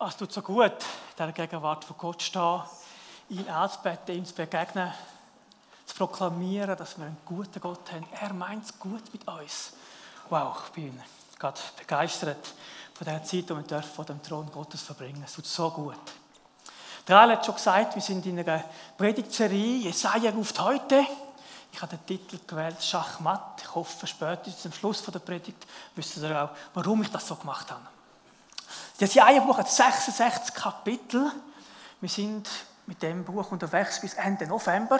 Es tut so gut, in der Gegenwart von Gott stehen, ihn anzubeten, ihm zu begegnen, zu proklamieren, dass wir einen guten Gott haben. Er meint es gut mit uns. Wow, ich bin gerade begeistert von der Zeit, die wir vor dem Thron Gottes verbringen. Es tut so gut. Der Al hat schon gesagt, wir sind in einer Predigtserie, Jesaja ruft heute. Ich habe den Titel gewählt, Schachmatt. Ich hoffe, spätestens zum Schluss der Predigt wisst ihr auch, warum ich das so gemacht habe. Das Jesaja-Buch hat 66 Kapitel. Wir sind mit dem Buch unterwegs bis Ende November.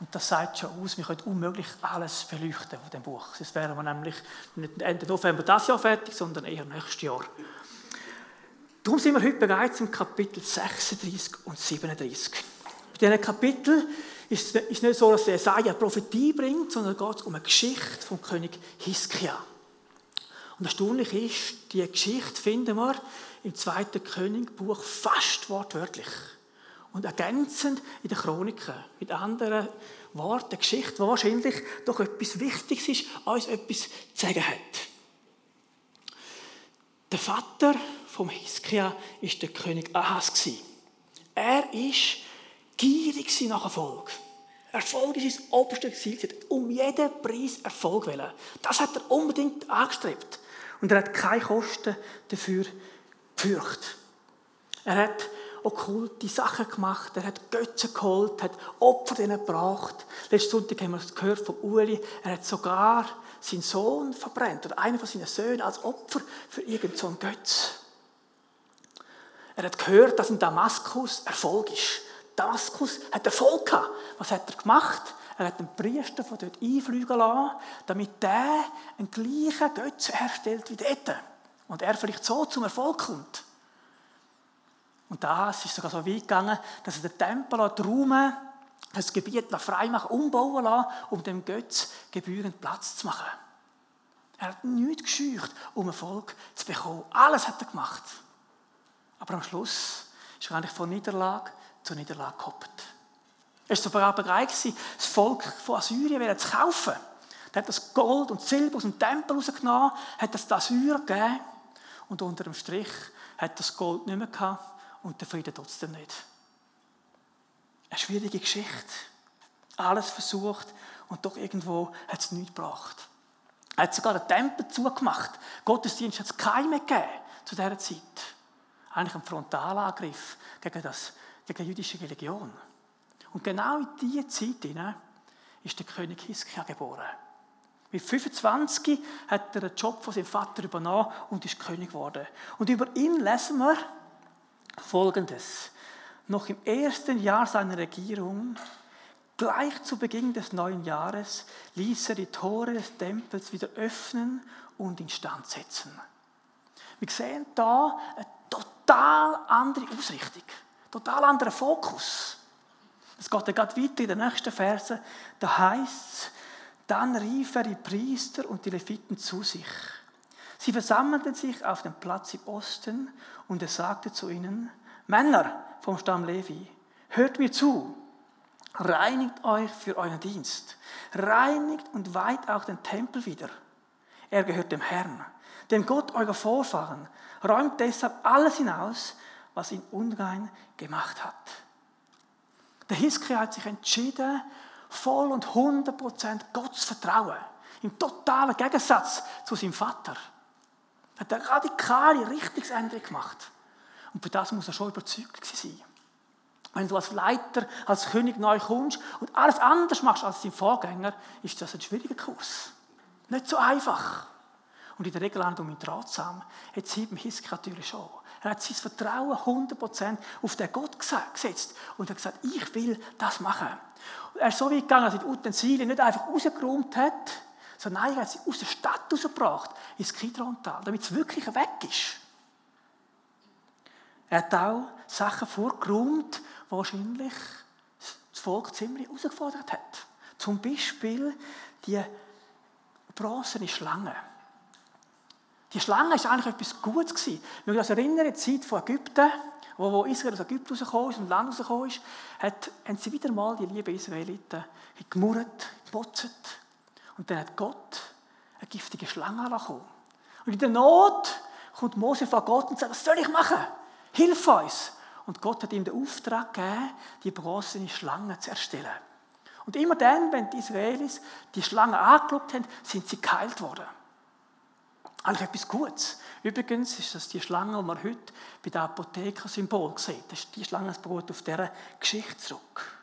Und das sagt schon aus, wir können unmöglich alles beleuchten von dem Buch. Sonst wären wir nämlich nicht Ende November das Jahr fertig, sondern eher nächstes Jahr. Darum sind wir heute bereits im Kapitel 36 und 37. Bei diesen Kapiteln ist es nicht so, dass Jesaja Prophetie bringt, sondern es geht um eine Geschichte vom König Hiskia. Und erstaunlich ist, die Geschichte finden wir im zweiten Königbuch fast wortwörtlich. Und ergänzend in den Chroniken. Mit anderen Worten, eine Geschichte, die wahrscheinlich doch etwas Wichtiges ist, uns etwas zu sagen hat. Der Vater vom Hiskia war der König Ahas. Er war gierig nach Erfolg. Erfolg ist sein oberstes Ziel. Er hat um jeden Preis Erfolg wollen. Das hat er unbedingt angestrebt. Und er hat keine Kosten dafür gefürchtet. Er hat okkulte Sachen gemacht, er hat Götze geholt, hat Opfer denen gebracht. Letzten Sonntag haben wir es gehört von Uli, er hat sogar seinen Sohn verbrennt, oder einen von seinen Söhnen als Opfer für irgendeinen so Götz. Er hat gehört, dass in Damaskus Erfolg ist. Damaskus hat Erfolg gehabt. Was hat er gemacht? Er hat einen Priester von dort einfliegen lassen, damit der einen gleichen Götzen herstellt wie dort. Und er vielleicht so zum Erfolg kommt. Und das ist sogar so weit gegangen, dass er den Tempel und Raum, das Gebiet frei machen, umbauen lassen, um dem Götz gebührend Platz zu machen. Er hat nichts gescheucht, um Erfolg zu bekommen. Alles hat er gemacht. Aber am Schluss ist er eigentlich von Niederlage zu Niederlage gekoppelt. Es war sogar bereit, das Volk von Assyrien zu kaufen. Er hat das Gold und Silber aus dem Tempel rausgenommen, hat das den Assyrer gegeben und unter dem Strich hat das Gold nicht mehr gehabt und der Frieden trotzdem nicht. Eine schwierige Geschichte. Alles versucht und doch irgendwo hat es nichts gebracht. Er hat sogar den Tempel zugemacht. Gottesdienst hat es keinen gegeben zu dieser Zeit. Eigentlich ein Frontalangriff gegen, das, gegen die jüdische Religion. Und genau in dieser Zeit ist der König Hiskia geboren. Mit 25 hat er den Job von seinem Vater übernommen und ist König geworden. Und über ihn lesen wir Folgendes. Noch im ersten Jahr seiner Regierung, gleich zu Beginn des neuen Jahres, ließ er die Tore des Tempels wieder öffnen und instand setzen. Wir sehen da eine total andere Ausrichtung, total anderer Fokus. Es geht gerade weiter in den nächsten Versen. Da heißt es, dann rief er die Priester und die Leviten zu sich. Sie versammelten sich auf dem Platz im Osten und er sagte zu ihnen, Männer vom Stamm Levi, hört mir zu, reinigt euch für euren Dienst, reinigt und weiht auch den Tempel wieder. Er gehört dem Herrn, dem Gott eurer Vorfahren, räumt deshalb alles hinaus, was ihn unrein gemacht hat. Der Hiskia hat sich entschieden, voll und 100% Gott zu vertrauen. Im totalen Gegensatz zu seinem Vater. Er hat eine radikale Richtungsänderung gemacht. Und für das muss er schon überzeugt sein. Wenn du als Leiter, als König neu kommst und alles anders machst als dein Vorgänger, ist das ein schwieriger Kurs. Nicht so einfach. Und in der Regel auch um ihn ratsam. Jetzt sieht man Hiskia natürlich schon. Er hat sein Vertrauen 100% auf den Gott gesetzt und hat gesagt, ich will das machen. Und er ist so weit gegangen, dass er die Utensilien nicht einfach rausgeräumt hat, sondern er hat sie aus der Stadt rausgebracht, ins Kidrontal, damit es wirklich weg ist. Er hat auch Sachen vorgeräumt, die wahrscheinlich das Volk ziemlich herausgefordert hat. Zum Beispiel die bronzene Schlange. Die Schlange war eigentlich etwas Gutes. Gewesen. Wenn wir uns erinnern, in die Zeit von Ägypten, wo, wo Israel aus Ägypten rausgekommen ist und Land rausgekommen ist, hat, haben sie wieder mal, die lieben Israeliten, gemurrt, gemotzt. Und dann hat Gott eine giftige Schlange angekommen. Und in der Not kommt Mose vor Gott und sagt, was soll ich machen? hilf uns. Und Gott hat ihm den Auftrag gegeben, die bronzene Schlange zu erstellen. Und immer dann, wenn die Israelis die Schlange angeschaut haben, sind sie geheilt worden. Eigentlich etwas Gutes. Übrigens ist das die Schlange, die man heute bei der Apotheker-Symbol sieht. Das ist die Schlange, das beruht auf dieser Geschichte zurück.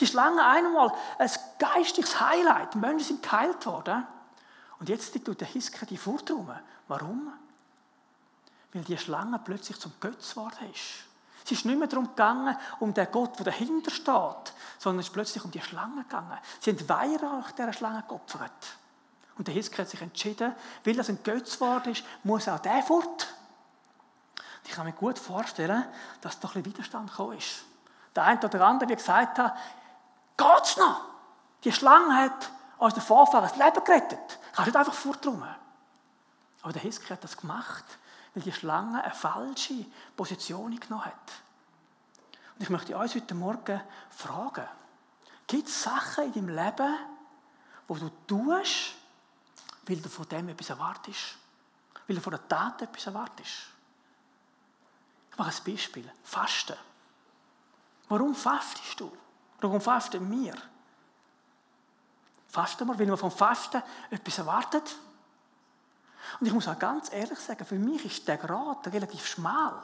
Die Schlange einmal ein geistiges Highlight. Die Menschen sind geheilt worden. Und jetzt tut der Hiske die Furcht Warum? Weil die Schlange plötzlich zum Götz geworden ist. Es ist nicht mehr darum gegangen, um den Gott, der dahinter steht, sondern es ist plötzlich um die Schlange gegangen. Sie haben Weihrauch dieser Schlange geopfert. Und der Hiske hat sich entschieden, weil das ein Götz geworden ist, muss auch der fort. Ich kann mir gut vorstellen, dass da ein bisschen Widerstand gekommen ist. Der eine oder andere, wie gesagt hat, geht's noch? Die Schlange hat uns den Vorfahren das Leben gerettet. Kannst nicht einfach fortrumen. Aber der Hiske hat das gemacht, weil die Schlange eine falsche Position genommen hat. Und ich möchte uns heute Morgen fragen, gibt es Sachen in deinem Leben, wo du tust, weil du von dem etwas erwartest? Weil du von der Tat etwas erwartest? Ich mache ein Beispiel. Fasten. Warum fastest du? Warum fasten wir? Fasten wir, weil wir vom Fasten etwas erwartet? Und ich muss auch ganz ehrlich sagen, für mich ist der Grad relativ schmal.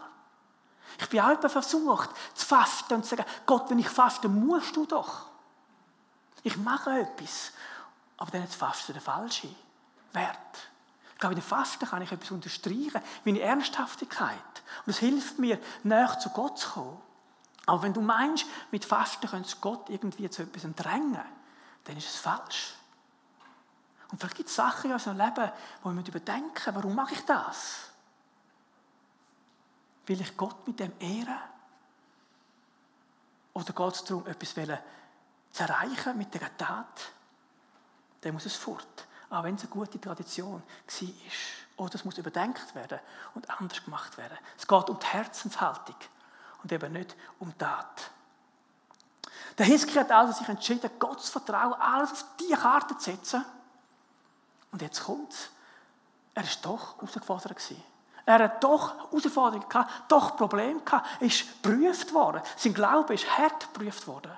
Ich bin auch versucht, zu fasten und zu sagen, Gott, wenn ich faste, musst du doch. Ich mache etwas. Aber dann ist Fasten der falsche Wert. Ich glaube, in der Fasten kann ich etwas unterstreichen, meine Ernsthaftigkeit. Und es hilft mir, näher zu Gott zu kommen. Aber wenn du meinst, mit Fasten könntest Gott irgendwie zu etwas drängen, dann ist es falsch. Und vielleicht gibt es Sachen in unserem Leben, wo wir überdenken, warum mache ich das? Will ich Gott mit dem ehren? Oder geht es darum, etwas zu erreichen mit der Tat? Dann muss es fort. Auch wenn es eine gute Tradition war. Oder es muss überdenkt werden und anders gemacht werden. Es geht um die Herzenshaltung und eben nicht um die Tat. Der Hiskia hat also sich entschieden, Gott zu vertrauen, alles auf diese Karte zu setzen und jetzt kommt. Er war doch herausgefordert. Er hat doch Herausforderungen doch Probleme gehabt. Ist geprüft worden. Sein Glaube ist hart geprüft worden.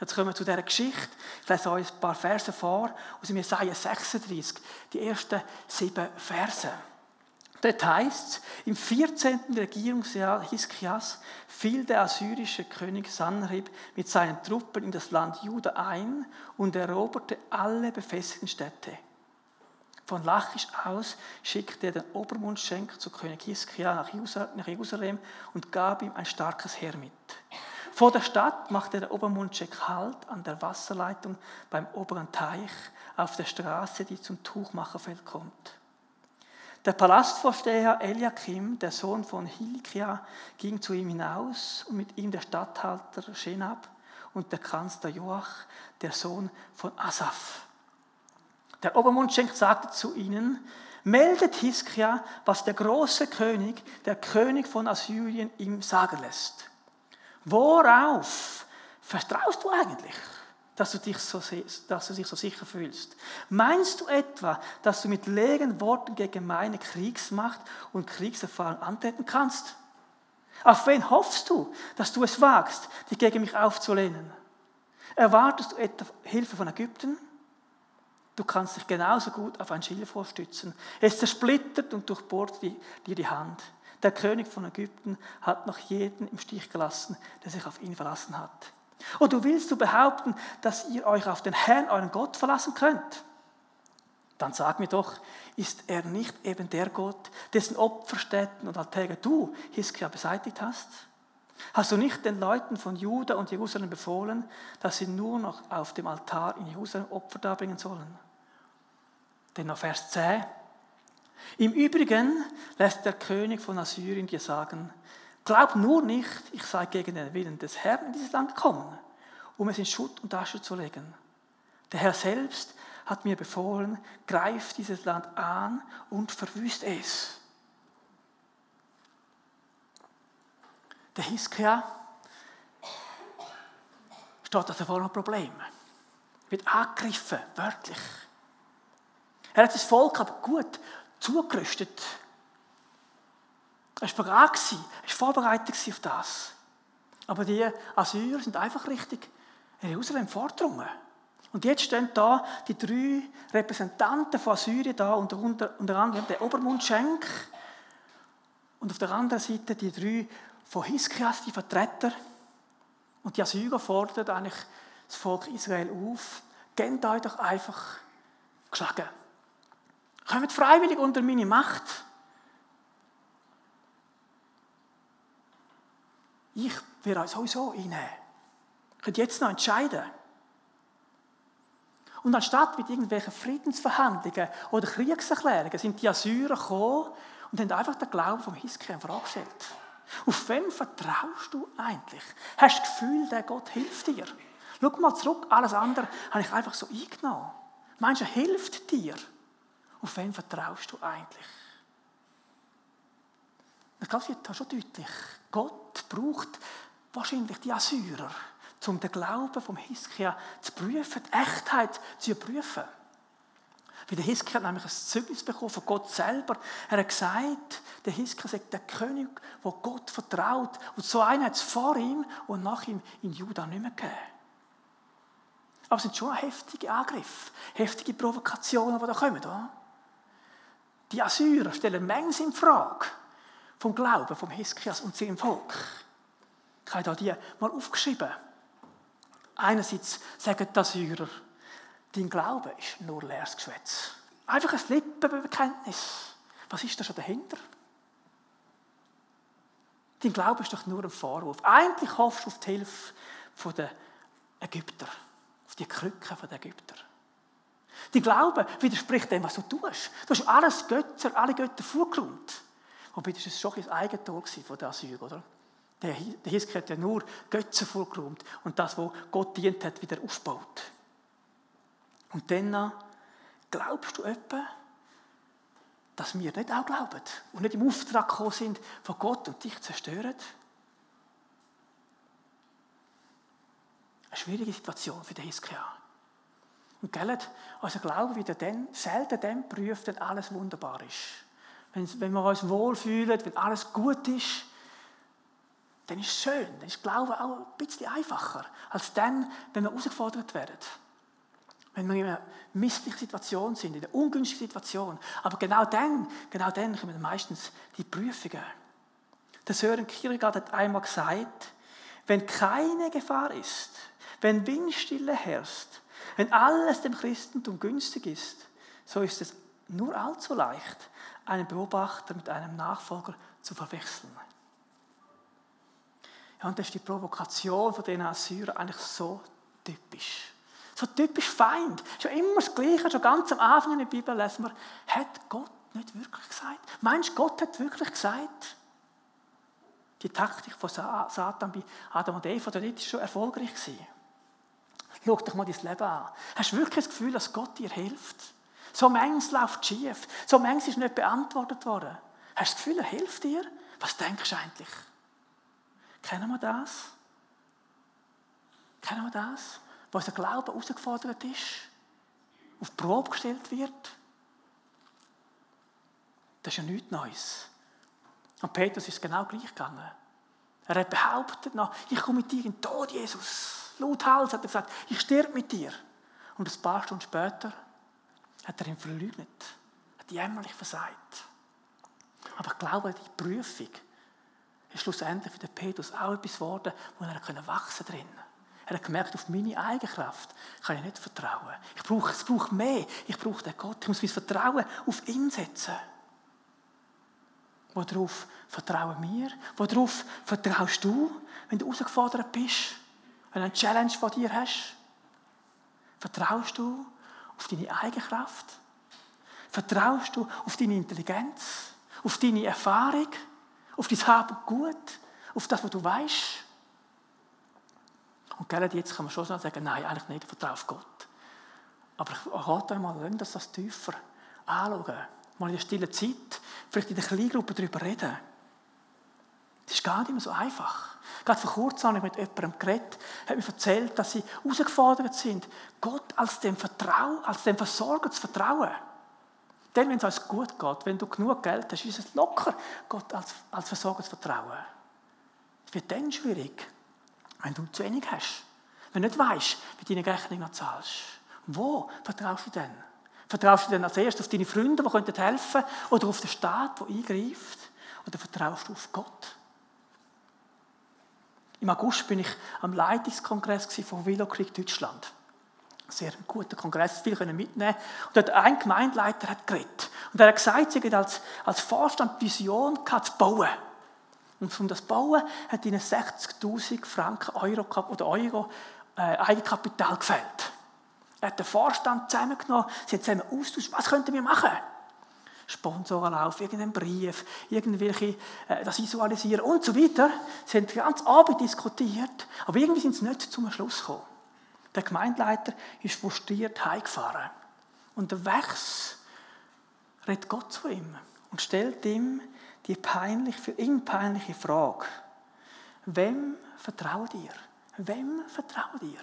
Jetzt kommen wir zu dieser Geschichte. Ich lese euch ein paar Verse vor aus Jesaja 36, die ersten sieben Verse. Dort heißt es, im 14. Regierungsjahr Hiskias fiel der assyrische König Sanherib mit seinen Truppen in das Land Juda ein und eroberte alle befestigten Städte. Von Lachisch aus schickte er den Obermundschenk zu König Hiskia nach Jerusalem und gab ihm ein starkes Heer mit. Vor der Stadt machte der Obermundschenk Halt an der Wasserleitung beim oberen Teich auf der Straße, die zum Tuchmacherfeld kommt. Der Palastvorsteher Eliakim, der Sohn von Hilkia, ging zu ihm hinaus und mit ihm der Statthalter Schenab und der Kanzler Joach, der Sohn von Asaph. Der Obermundschenk sagte zu ihnen, meldet Hiskia, was der große König, der König von Assyrien, ihm sagen lässt. Worauf vertraust du eigentlich, dass du dich so, dass du dich so sicher fühlst? Meinst du etwa, dass du mit leeren Worten gegen meine Kriegsmacht und Kriegserfahrung antreten kannst? Auf wen hoffst du, dass du es wagst, dich gegen mich aufzulehnen? Erwartest du etwa Hilfe von Ägypten? Du kannst dich genauso gut auf ein Schilfrohr stützen. Es zersplittert und durchbohrt dir die Hand. Der König von Ägypten hat noch jeden im Stich gelassen, der sich auf ihn verlassen hat. Und du willst du behaupten, dass ihr euch auf den Herrn, euren Gott, verlassen könnt? Dann sag mir doch, ist er nicht eben der Gott, dessen Opferstätten und Altäre du, Hiskia, beseitigt hast? Hast du nicht den Leuten von Juda und Jerusalem befohlen, dass sie nur noch auf dem Altar in Jerusalem Opfer darbringen sollen? Denn noch Vers 10. Im Übrigen lässt der König von Assyrien dir sagen, glaub nur nicht, ich sei gegen den Willen des Herrn in dieses Land gekommen, um es in Schutt und Asche zu legen. Der Herr selbst hat mir befohlen, greif dieses Land an und verwüst es. Der Hiskia steht also vor einem Problem. Wird angegriffen, wörtlich. Er hat das Volk aber gut zugerüstet. Er war bereit, er war vorbereitet auf das. Aber die Assyrer sind einfach richtig Jerusalem vordrungen. Und jetzt stehen da die drei Repräsentanten von Assyrien da, unter, unter, anderem der Obermundschenk und auf der anderen Seite die drei von Hiskias, die Vertreter. Und die Assyrer fordern eigentlich das Volk Israel auf, gebt euch doch einfach geschlagen. Kommt freiwillig unter meine Macht. Ich werde euch sowieso einnehmen. Ihr könnt jetzt noch entscheiden. Und anstatt mit irgendwelchen Friedensverhandlungen oder Kriegserklärungen sind die Assyrer gekommen und haben einfach den Glauben vom Hiskia in Frage gestellt. Auf wen vertraust du eigentlich? Hast du das Gefühl, der Gott hilft dir? Schau mal zurück, alles andere habe ich einfach so eingenommen. Meinst du, er hilft dir? Auf wen vertraust du eigentlich? Ich glaube, es wird schon deutlich. Gott braucht wahrscheinlich die Assyrer um den Glauben vom Hiskia zu prüfen, die Echtheit zu prüfen. Weil der Hiskia hat nämlich ein Zeugnis bekommen von Gott selber. Er hat gesagt, der Hiskia sagt, der König, der Gott vertraut. Und so einen hat es vor ihm und nach ihm in Juda nicht mehr gegeben. Aber es sind schon heftige Angriffe, heftige Provokationen, die da kommen. Oder? Die Assyrer stellen Mengen in Frage vom Glauben vom Hiskias und seinem Volk. Ich habe hier die mal aufgeschrieben. Einerseits sagen die Assyrer, dein Glaube ist nur leeres Geschwätz. Einfach ein Lippenbekenntnis. Was ist da schon dahinter? Dein Glaube ist doch nur ein Vorwurf. Eigentlich hoffst du auf die Hilfe der Ägypter, auf die Krücken der Ägypter. Dein Glaube widerspricht dem, was du tust. Du hast alles Götter, alle Götter vorgeräumt. Wobei das war schon ein Eigentor von der Assyrer, oder? Der Hiskia hat ja nur Götze vorgeräumt und das, wo Gott dient hat, wieder aufgebaut. Und dann glaubst du etwa, dass wir nicht auch glauben und nicht im Auftrag gekommen sind von Gott und dich zerstören? Eine schwierige Situation für den Hiskia. Und gell, unser Glaube wird dann selten dann prüft, wenn alles wunderbar ist. Wenn, wenn wir uns wohlfühlen, wenn alles gut ist, dann ist es schön, dann ist Glaube auch ein bisschen einfacher, als dann, wenn wir herausgefordert werden. Wenn wir in einer misslichen Situation sind, in einer ungünstigen Situation. Aber genau dann, genau dann kommen meistens die Prüfungen. Der Sören Kierkegaard hat einmal gesagt, wenn keine Gefahr ist, wenn Windstille herrscht, wenn alles dem Christentum günstig ist, so ist es nur allzu leicht, einen Beobachter mit einem Nachfolger zu verwechseln. Ja, und das ist die Provokation von diesen Assyrern eigentlich so typisch. So typisch Feind. Schon immer das Gleiche, schon ganz am Anfang in der Bibel lesen wir, hat Gott nicht wirklich gesagt? Meinst du, Gott hat wirklich gesagt? Die Taktik von Satan bei Adam und Eva, das war schon erfolgreich. Schau dich mal dein Leben an. Hast du wirklich das Gefühl, dass Gott dir hilft? So manches läuft schief. So manches ist nicht beantwortet worden. Hast du das Gefühl, er hilft dir? Was denkst du eigentlich? Kennen wir das? Kennen wir das? Wo unser Glaube herausgefordert ist, auf die Probe gestellt wird? Das ist ja nichts Neues. Und Petrus ist genau gleich gegangen. Er hat behauptet noch, ich komme mit dir in den Tod, Jesus. Laut Hals hat er gesagt, ich sterbe mit dir. Und ein paar Stunden später hat er ihn verleugnet, hat jämmerlich versagt. Aber ich glaube, die Prüfung ist schlussendlich für den Petrus auch etwas geworden, wo er wachsen drin. Er hat gemerkt, auf meine eigene Kraft kann ich nicht vertrauen. Ich brauche, es braucht mehr. Ich brauche den Gott. Ich muss mein Vertrauen auf ihn setzen. Worauf vertrauen wir? Worauf vertraust du, wenn du herausgefordert bist? Wenn du eine Challenge von dir hast? Vertraust du auf deine eigene Kraft? Vertraust du auf deine Intelligenz? Auf deine Erfahrung? auf dein Hab und Gut, auf das, was du weißt. Und gerade jetzt kann man schon sagen, nein, eigentlich nicht, ich vertraue auf Gott. Aber ich rate euch mal, dass das tiefer anschauen. Mal in der stillen Zeit, vielleicht in der Kleingruppe darüber reden. Das ist gar nicht mehr so einfach. Gerade vor kurzem habe ich mit jemandem geredet, hat mir erzählt, dass sie herausgefordert sind, Gott als dem Vertrauen, als dem Versorger zu vertrauen. Denn wenn es uns gut geht, wenn du genug Geld hast, ist es locker, Gott als, als Versorger zu vertrauen. Es wird dann schwierig, wenn du zu wenig hast. Wenn du nicht weißt, wie deine Rechnung noch zahlst. Wo vertraust du denn? Vertraust du denn als erstes auf deine Freunde, die helfen können, oder auf den Staat, der eingreift? Oder vertraust du auf Gott? Im August bin ich am Leitungskongress von Creek Deutschland. Sehr guter Kongress, viel können mitnehmen. Und dort ein Gemeindeleiter hat geredet. Und er hat gesagt, sie als, als Vorstand die Vision zu bauen. Und um das Bauen hat ihnen 60.000 Franken Euro oder Euro äh, Eigenkapital gefällt. Er hat den Vorstand zusammengenommen, sie haben zusammen austauscht, was könnten wir machen? Sponsorenlauf, irgendeinen Brief, irgendwelche, äh, das Visualisieren und so weiter. Sie haben ganzen Abend diskutiert, aber irgendwie sind sie nicht zum Schluss gekommen. Der Gemeindeleiter ist frustriert heimgefahren. Und der Wächs redet Gott zu ihm und stellt ihm die peinlich, für ihn peinliche Frage. Wem vertraut ihr? Wem vertraut ihr?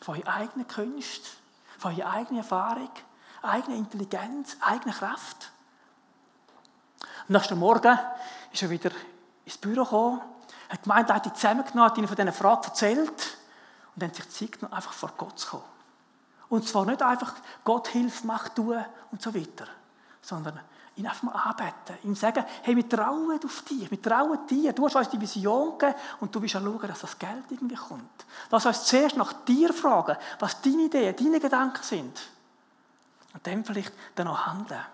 Von eurer eigenen Kunst, von eurer eigenen Erfahrung, eigene Intelligenz, eigene Kraft. Am nächsten Morgen ist er wieder ins Büro gekommen, hat die Gemeindeleitung zusammengenommen, hat ihnen von diesen Fragen erzählt und dann sich genommen, einfach vor Gott zu kommen. Und zwar nicht einfach, Gott hilft, mach, du und so weiter, sondern ihn einfach mal anbeten, ihm sagen, hey, wir trauen auf dich, wir trauen dir, du hast uns die Vision gegeben und du willst auch schauen, dass das Geld irgendwie kommt. Lass uns zuerst nach dir fragen, was deine Ideen, deine Gedanken sind. Und dann vielleicht dann auch handeln.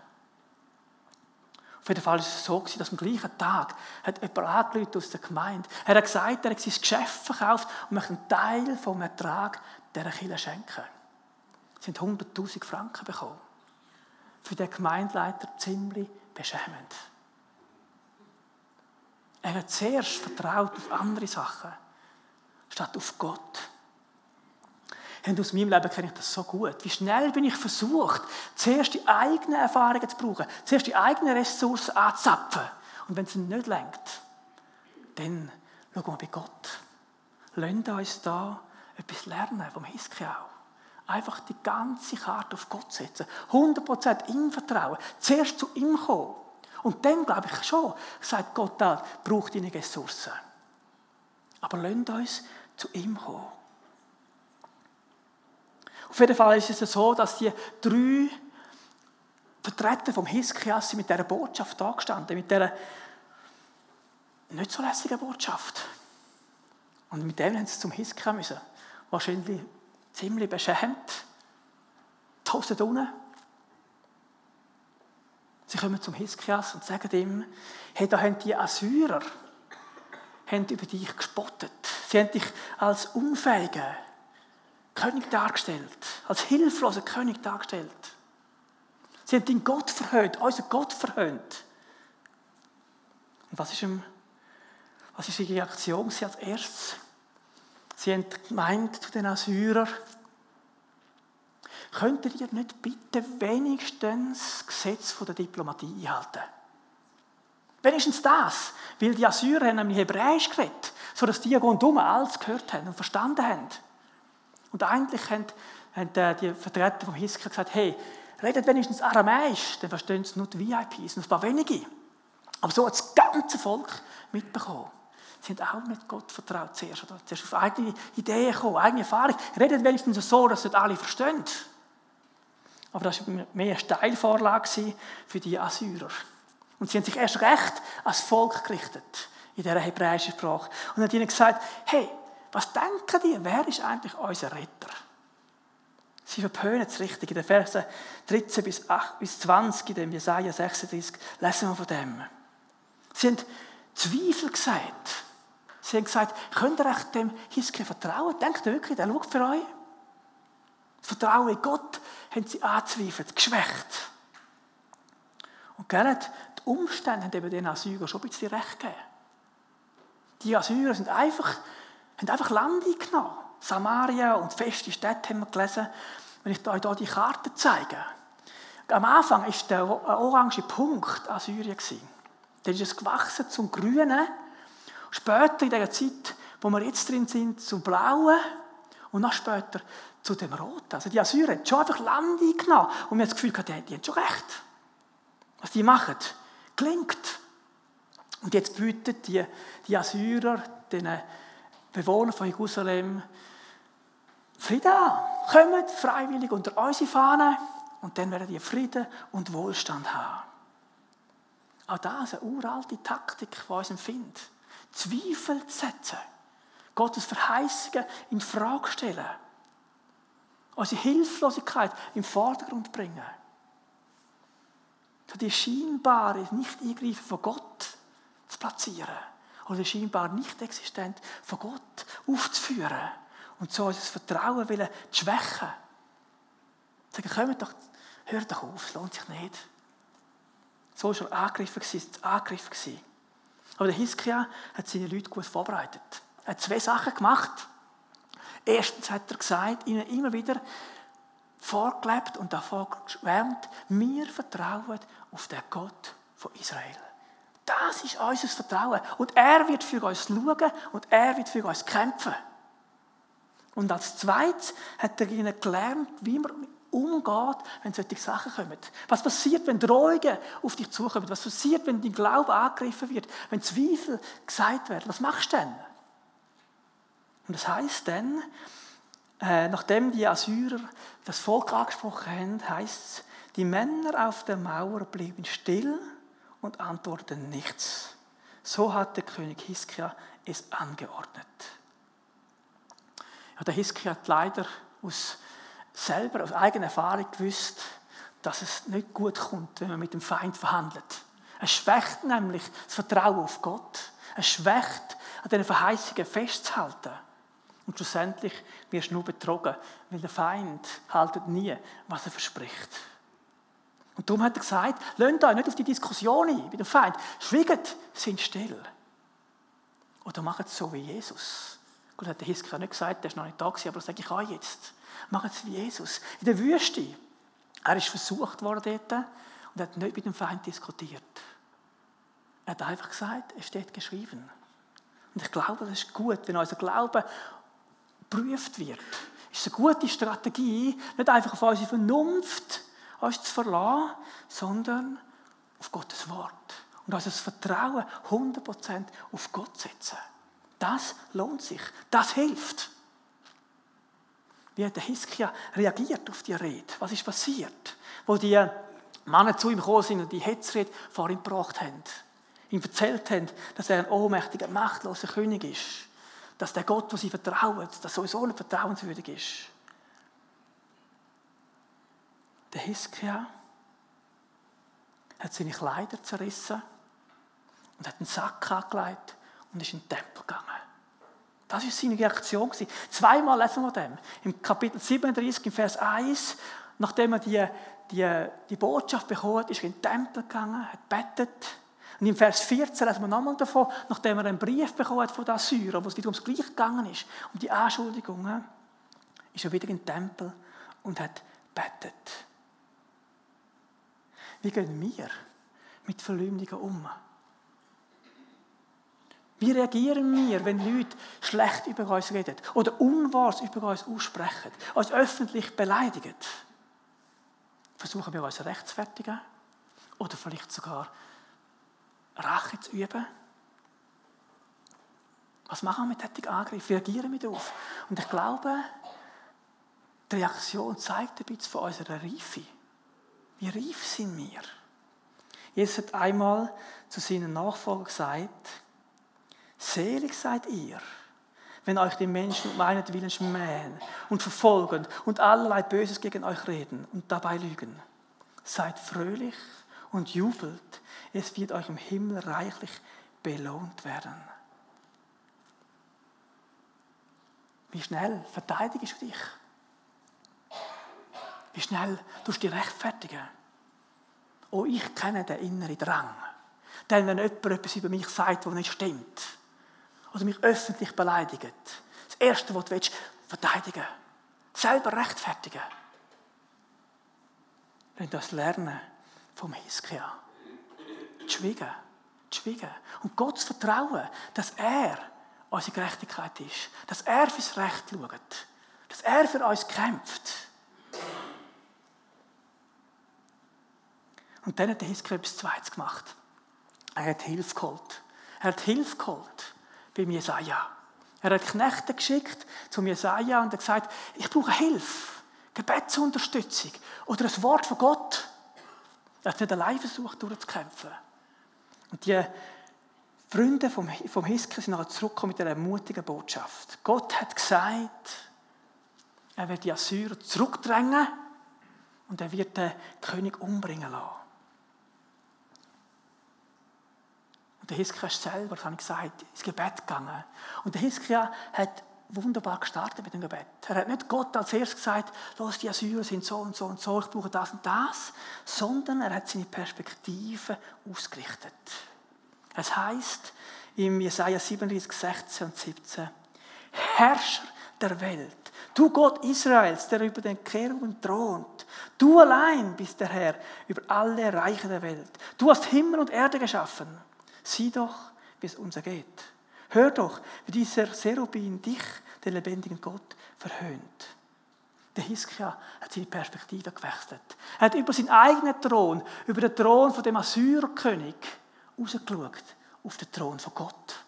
Auf jeden Fall war es so, dass am gleichen Tag hat jemand angerufen aus der Gemeinde. Er hat gesagt, er hat sein Geschäft verkauft und möchte einen Teil vom Ertrag dieser Kirche schenken. Sie haben 100'000 Franken bekommen. Für den Gemeindeleiter ziemlich beschämend. Er hat zuerst vertraut auf andere Sachen, statt auf Gott. Und aus meinem Leben kenne ich das so gut. Wie schnell bin ich versucht, zuerst die eigenen Erfahrungen zu brauchen, zuerst die eigenen Ressourcen anzuzapfen. Und wenn es nicht lenkt, dann schauen wir bei Gott. Lasst uns da etwas lernen vom Hiskiau. Einfach die ganze Karte auf Gott setzen. 100% ihm vertrauen. Zuerst zu ihm kommen. Und dann glaube ich schon, sagt Gott braucht deine Ressourcen. Aber lasst uns zu ihm kommen. Auf jeden Fall ist es so, dass die drei Vertreter vom Hiskias mit dieser Botschaft da gestanden, mit dieser nicht so lässigen Botschaft. Und mit dem haben sie zum Hiskia müssen. Wahrscheinlich ziemlich beschämt. Die Hose. Sie kommen zum Hiskias und sagen ihm, hey, da haben die Assyrer haben über dich gespottet. Sie haben dich als Unfähigen König dargestellt, als hilfloser König dargestellt. Sie haben den Gott verhöhnt, unseren Gott verhöhnt. Und was ist, ihm, was ist die Reaktion sie als erstes? Sie haben gemeint zu den Assyrern, könntet ihr nicht bitte wenigstens das Gesetz der Diplomatie einhalten? Wenigstens das, weil die Assyrer haben nämlich Hebräisch geredet, sodass die rundum alles gehört haben und verstanden haben. Und eigentlich haben, haben äh, die Vertreter vom Hiskia gesagt, hey, redet wenigstens Aramäisch, dann verstehen es nur die VIPs, nur ein paar wenige. Aber so hat das ganze Volk mitbekommen. Sie haben auch nicht Gott vertraut zuerst, oder zuerst auf eigene Ideen gekommen, eigene Erfahrung. Redet wenigstens so, dass es alle verstehen. Aber das war mehr eine Steilvorlage für die Assyrer. Und sie haben sich erst recht als Volk gerichtet in dieser hebräischen Sprache. Und haben ihnen gesagt, hey, was denken die? Wer ist eigentlich unser Retter? Sie verpönen es richtig. In den Versen 13 bis, 8, bis 20, in dem Jesaja 36, lesen wir von dem. Sie haben Zweifel gesagt. Sie haben gesagt, könnt ihr echt dem Hiskia vertrauen? Denkt ihr wirklich, der schaut für euch? Das Vertrauen in Gott haben sie angezweifelt, geschwächt. Und gell, die Umstände haben eben den Assyrer schon ein bisschen recht gegeben. Die Assyrer sind einfach haben einfach Land eingenommen. Samaria und feste Städte haben wir gelesen. Wenn ich euch hier die Karte zeige. Am Anfang war der orange Punkt an Syrien. Dann ist es gewachsen zum Grünen. Später in der Zeit, wo wir jetzt drin sind, zum Blauen. Und noch später zu dem Roten. Also die Assyrer haben schon einfach Land eingenommen. Und wir haben das Gefühl, die haben schon recht. Was die machen, klingt. Und jetzt bietet die, die Assyrer den Bewohnern von Jerusalem Frieden an. Kommt freiwillig unter unsere Fahne und dann werden die Frieden und Wohlstand haben. Auch das ist eine uralte Taktik, die uns empfindet. Zweifel zu setzen. Gottes Verheißungen in Frage stellen. Unsere Hilflosigkeit im Vordergrund bringen. Die scheinbare Nicht-Eingreifen von Gott zu platzieren. Oder scheinbar nicht existent von Gott aufzuführen. Und so unser Vertrauen zu schwächen. Sagen, kommt doch, hört doch auf, es lohnt sich nicht. So war er angegriffen, angegriffen. Aber der Hiskia hat seine Leute gut vorbereitet. Er hat zwei Sachen gemacht. Erstens hat er gesagt, ihnen immer wieder vorgelebt und davon geschwärmt, wir vertrauen auf den Gott von Israel. Das ist unser Vertrauen. Und er wird für uns schauen und er wird für uns kämpfen. Und als zweites hat er ihnen gelernt, wie man umgeht, wenn solche Sachen kommen. Was passiert, wenn Drohungen auf dich zukommen? Was passiert, wenn dein Glaube angegriffen wird? Wenn Zweifel gesagt werden? Was machst du denn? Und das heißt dann, äh, nachdem die Assyrer das Volk angesprochen haben, heißt es, die Männer auf der Mauer blieben still und antworteten nichts. So hat der König Hiskia es angeordnet. Ja, der Hiskia hat leider aus selber aus eigener Erfahrung gewusst, dass es nicht gut kommt, wenn man mit dem Feind verhandelt. Es schwächt nämlich das Vertrauen auf Gott. Es schwächt, an diesen Verheißungen festzuhalten. Und schlussendlich wirst du nur betrogen, weil der Feind haltet nie, was er verspricht. Und darum hat er gesagt, lasst euch nicht auf die Diskussion ein mit dem Feind. Schwiegt, sind still. Oder macht es so wie Jesus. Gut, hat der Hiskia nicht gesagt, der ist noch nicht da gewesen, aber das sage ich auch jetzt. Macht es wie Jesus. In der Wüste. Er ist versucht worden dort und hat nicht mit dem Feind diskutiert. Er hat einfach gesagt, es steht geschrieben. Und ich glaube, das ist gut, wenn unser Glaube geprüft wird. Es ist eine gute Strategie, nicht einfach auf unsere Vernunft uns zu verlassen, sondern auf Gottes Wort. Und unser Vertrauen 100% auf Gott setzen. Das lohnt sich. Das hilft. Wie hat der Hiskia reagiert auf die Rede? Was ist passiert? Wo die Männer zu ihm gekommen sind und die Hetzrede vor ihm gebracht haben. Ihm erzählt haben, dass er ein ohnmächtiger, machtloser König ist. Dass der Gott, wo sie vertrauen, dass sowieso nicht vertrauenswürdig ist. Der Hiskia hat seine Kleider zerrissen und hat einen Sack angelegt und ist in den Tempel gegangen. Das war seine Reaktion. Zweimal lesen wir dem. Im Kapitel 37, im Vers 1, nachdem er die, die, die Botschaft bekommen hat, ist er in den Tempel gegangen, hat bettet. Und im Vers 14 lesen wir nochmal davon, nachdem er einen Brief bekommen hat von den Assyrern, wo es wieder ums Gleiche gegangen ist, um die Anschuldigungen, ist er wieder in den Tempel und hat bettet. Wie gehen wir mit Verleumdungen um? Wie reagieren wir, wenn Leute schlecht über uns reden oder Unwahres über uns aussprechen, uns öffentlich beleidigen? Versuchen wir uns rechtfertigen oder vielleicht sogar Rache zu üben? Was machen wir mit Angriffen? Wie reagieren wir darauf? Und ich glaube, die Reaktion zeigt ein bisschen von unserer Reife. Wie reif sind wir? Jesus hat einmal zu seinen Nachfolgern gesagt, Selig seid ihr, wenn euch die Menschen um meinetwillen schmähen und verfolgen und allerlei Böses gegen euch reden und dabei lügen. Seid fröhlich und jubelt, es wird euch im Himmel reichlich belohnt werden. Wie schnell verteidigst du dich? Wie schnell du dich rechtfertigen? Oh, ich kenne den inneren Drang. Denn wenn jemand etwas über mich sagt, was nicht stimmt, oder mich öffentlich beleidigt. Das Erste, was du willst, verteidigen. Selber rechtfertigen. Wenn das lernen vom Hiskia. Schwiegen. Schwiegen. Und Gott zu vertrauen, dass er unsere Gerechtigkeit ist. Dass er fürs Recht schaut. Dass er für uns kämpft. Und dann hat der Hiskia etwas Zweites gemacht. Er hat Hilfe geholt Er hat Hilfe geholt beim Jesaja. Er hat Knechte geschickt zum Jesaja und hat gesagt, ich brauche Hilfe, Gebetsunterstützung oder ein Wort von Gott. Er hat nicht allein versucht, durchzukämpfen. Und die Freunde vom, vom Hiskia sind nachher zurückgekommen mit einer mutigen Botschaft. Gott hat gesagt, er wird die Assyrer zurückdrängen und er wird den König umbringen lassen. Und der Hiskia ist selber, das habe ich gesagt, ins Gebet gegangen. Und der Hiskia hat wunderbar gestartet mit dem Gebet. Er hat nicht Gott als erstes gesagt, los, die Assyrer sind so und so und so, ich brauche das und das, sondern er hat seine Perspektive ausgerichtet. Es heißt im Jesaja 37, 16 und 17, Herrscher der Welt, du Gott Israels, der über den Keruben thront, du allein bist der Herr über alle Reiche der Welt. Du hast Himmel und Erde geschaffen. Sieh doch, wie es uns ergeht. Hör doch, wie dieser Serubin dich, den lebendigen Gott, verhöhnt. Der Hiskia hat seine Perspektive gewechselt. Er hat über seinen eigenen Thron, über den Thron von dem Assyrerkönig, rausgeschaut auf den Thron von Gott.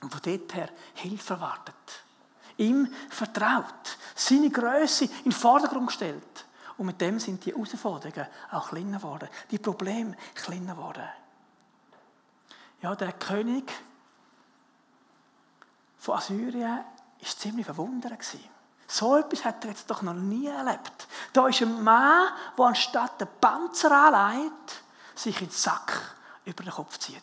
Und von dort her Hilfe erwartet. Ihm vertraut, seine Größe in den Vordergrund gestellt. Und mit dem sind die Herausforderungen auch kleiner geworden, die Probleme kleiner geworden. Ja, der König von Assyrien war ziemlich verwundert. So etwas hat er jetzt doch noch nie erlebt. Da ist ein Mann, der anstatt den Panzer anlegt, sich in den Sack über den Kopf zieht.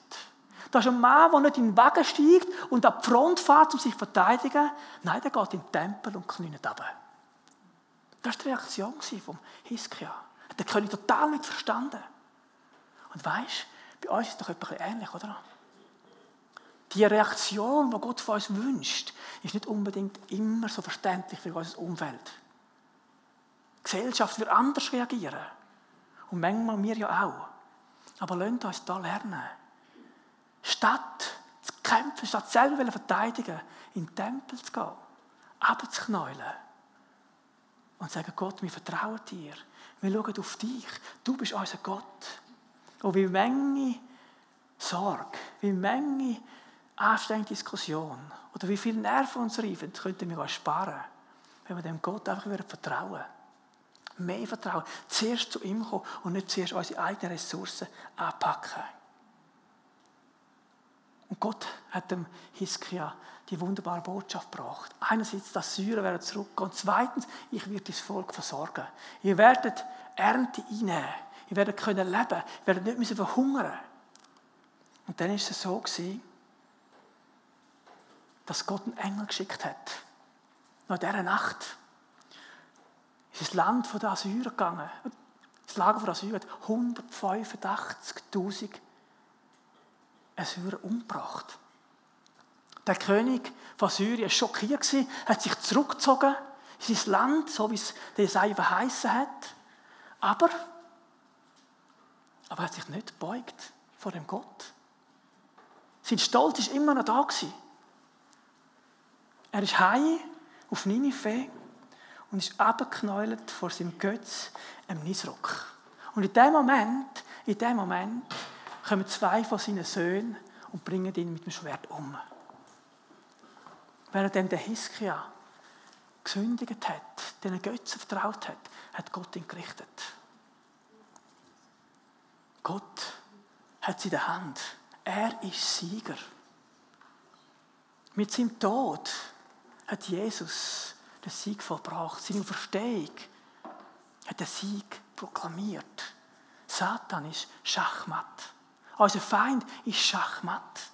Da ist ein Mann, der nicht in den Wagen steigt und an die Front fährt, um sich zu verteidigen. Nein, der geht in den Tempel und kniet runter. Das war die Reaktion vom Hiskia. Der König total nicht verstanden. Und weißt, bei uns ist es doch etwas ähnlich, oder? Die Reaktion, die Gott von uns wünscht, ist nicht unbedingt immer so verständlich für unser Umfeld. Die Gesellschaft wird anders reagieren. Und manchmal wir ja auch. Aber lasst uns da lernen. Statt zu kämpfen, statt selber zu verteidigen, in den Tempel zu gehen, abzuknäulen und zu sagen, Gott, wir vertrauen dir. Wir schauen auf dich. Du bist unser Gott. Und wie Menge Sorge, wie Menge anstrengende Diskussion oder wie viel Nerven uns reifen, könnten wir sparen, wenn wir dem Gott einfach vertrauen. Mehr Vertrauen. Zuerst zu ihm kommen und nicht zuerst unsere eigenen Ressourcen anpacken. Und Gott hat dem Hiskia die wunderbare Botschaft gebracht. Einerseits, dass Syrer werden zurückgehen. Und zweitens, ich werde das Volk versorgen. Ihr werdet Ernte einnehmen. Ihr werdet können leben. Ihr werdet nicht müssen verhungern. Und dann ist es so gewesen, dass Gott einen Engel geschickt hat. Nach dieser Nacht ist das Land von den Assyrern gegangen. Das Lager von Assyrern hat 185.000 Assyrer umgebracht. Der König von Syrien war schockiert, hat sich zurückgezogen in sein Land, so wie es der Jesaja verheißen hat. Aber, aber er hat sich nicht gebeugt vor dem Gott. Sein Stolz war immer noch da. Er ist heim auf Ninive und ist abgeknäult vor seinem Götz, im Nisrock. Und in dem Moment, in dem Moment kommen zwei von seinen Söhnen und bringen ihn mit dem Schwert um. Während der Hiskia gesündigt hat, den Götzen vertraut hat, hat Gott ihn gerichtet. Gott hat sie in der Hand. Er ist Sieger. Mit seinem Tod hat Jesus den Sieg vollbracht. Seine Verstehung hat den Sieg proklamiert. Satan ist Schachmatt. Unser Feind ist Schachmatt.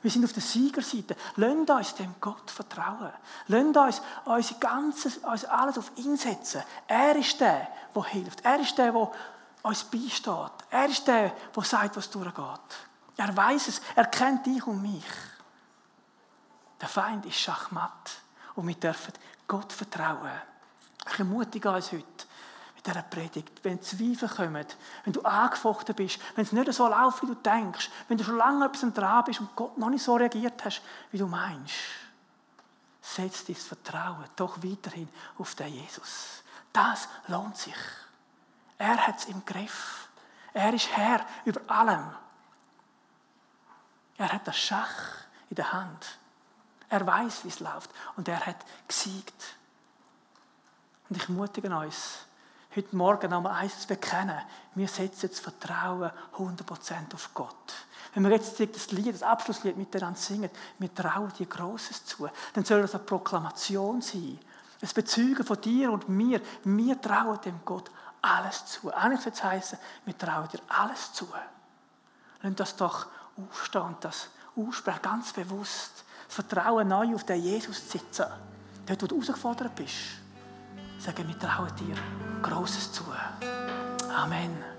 Wir sind auf der Siegerseite. Lasst uns dem Gott vertrauen. Lasst uns unser ganzes, uns alles auf ihn setzen. Er ist der, der hilft. Er ist der, der uns beisteht. Er ist der, der sagt, was durchgeht. Er weiß es. Er kennt dich und mich. Der Feind ist Schachmatt. Und wir dürfen Gott vertrauen. Ich ermutige uns heute mit dieser Predigt, wenn Zweifel kommen, wenn du angefochten bist, wenn es nicht so läuft, wie du denkst, wenn du schon lange etwas dran bist und Gott noch nicht so reagiert hast, wie du meinst, setz dein Vertrauen doch weiterhin auf den Jesus. Das lohnt sich. Er hat es im Griff. Er ist Herr über allem. Er hat das Schach in der Hand. Er weiß, wie es läuft. Und er hat gesiegt. Und ich mutige uns, heute Morgen einmal eins zu bekennen. Wir setzen das Vertrauen 100% auf Gott. Wenn wir jetzt das Lied, das Abschlusslied miteinander singen, wir trauen dir Großes zu, dann soll das eine Proklamation sein. Ein Bezeugen von dir und mir. Wir trauen dem Gott alles zu. Eigentlich soll es heißen, wir trauen dir alles zu. Lass das doch aufstehen und das aussprechen, ganz bewusst. Das Vertrauen neu auf den Jesus zu sitzen. Dort, wo du herausgefordert bist. Sagen, wir trauen dir Großes zu. Amen.